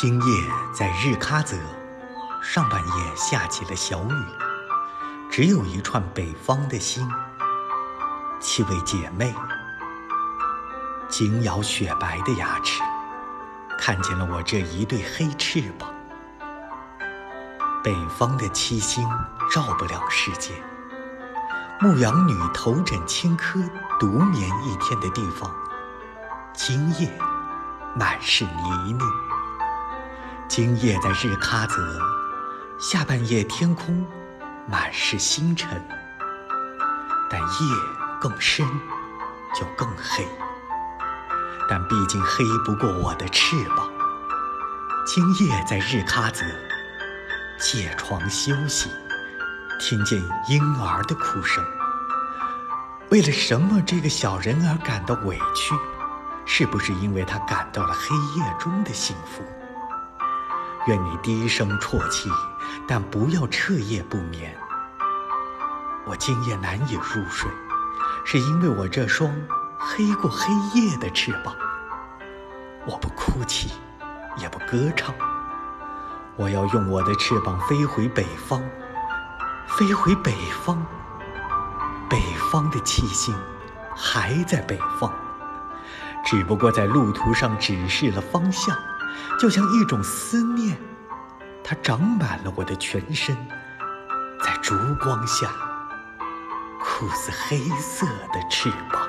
今夜在日喀则，上半夜下起了小雨，只有一串北方的星。七位姐妹，紧咬雪白的牙齿，看见了我这一对黑翅膀。北方的七星照不了世界，牧羊女头枕青稞独眠一天的地方，今夜满是泥泞。今夜在日喀则，下半夜天空满是星辰，但夜更深，就更黑。但毕竟黑不过我的翅膀。今夜在日喀则。借床休息，听见婴儿的哭声。为了什么这个小人儿感到委屈？是不是因为他感到了黑夜中的幸福？愿你低声啜泣，但不要彻夜不眠。我今夜难以入睡，是因为我这双黑过黑夜的翅膀。我不哭泣，也不歌唱。我要用我的翅膀飞回北方，飞回北方。北方的七星还在北方，只不过在路途上指示了方向，就像一种思念，它长满了我的全身，在烛光下，酷似黑色的翅膀。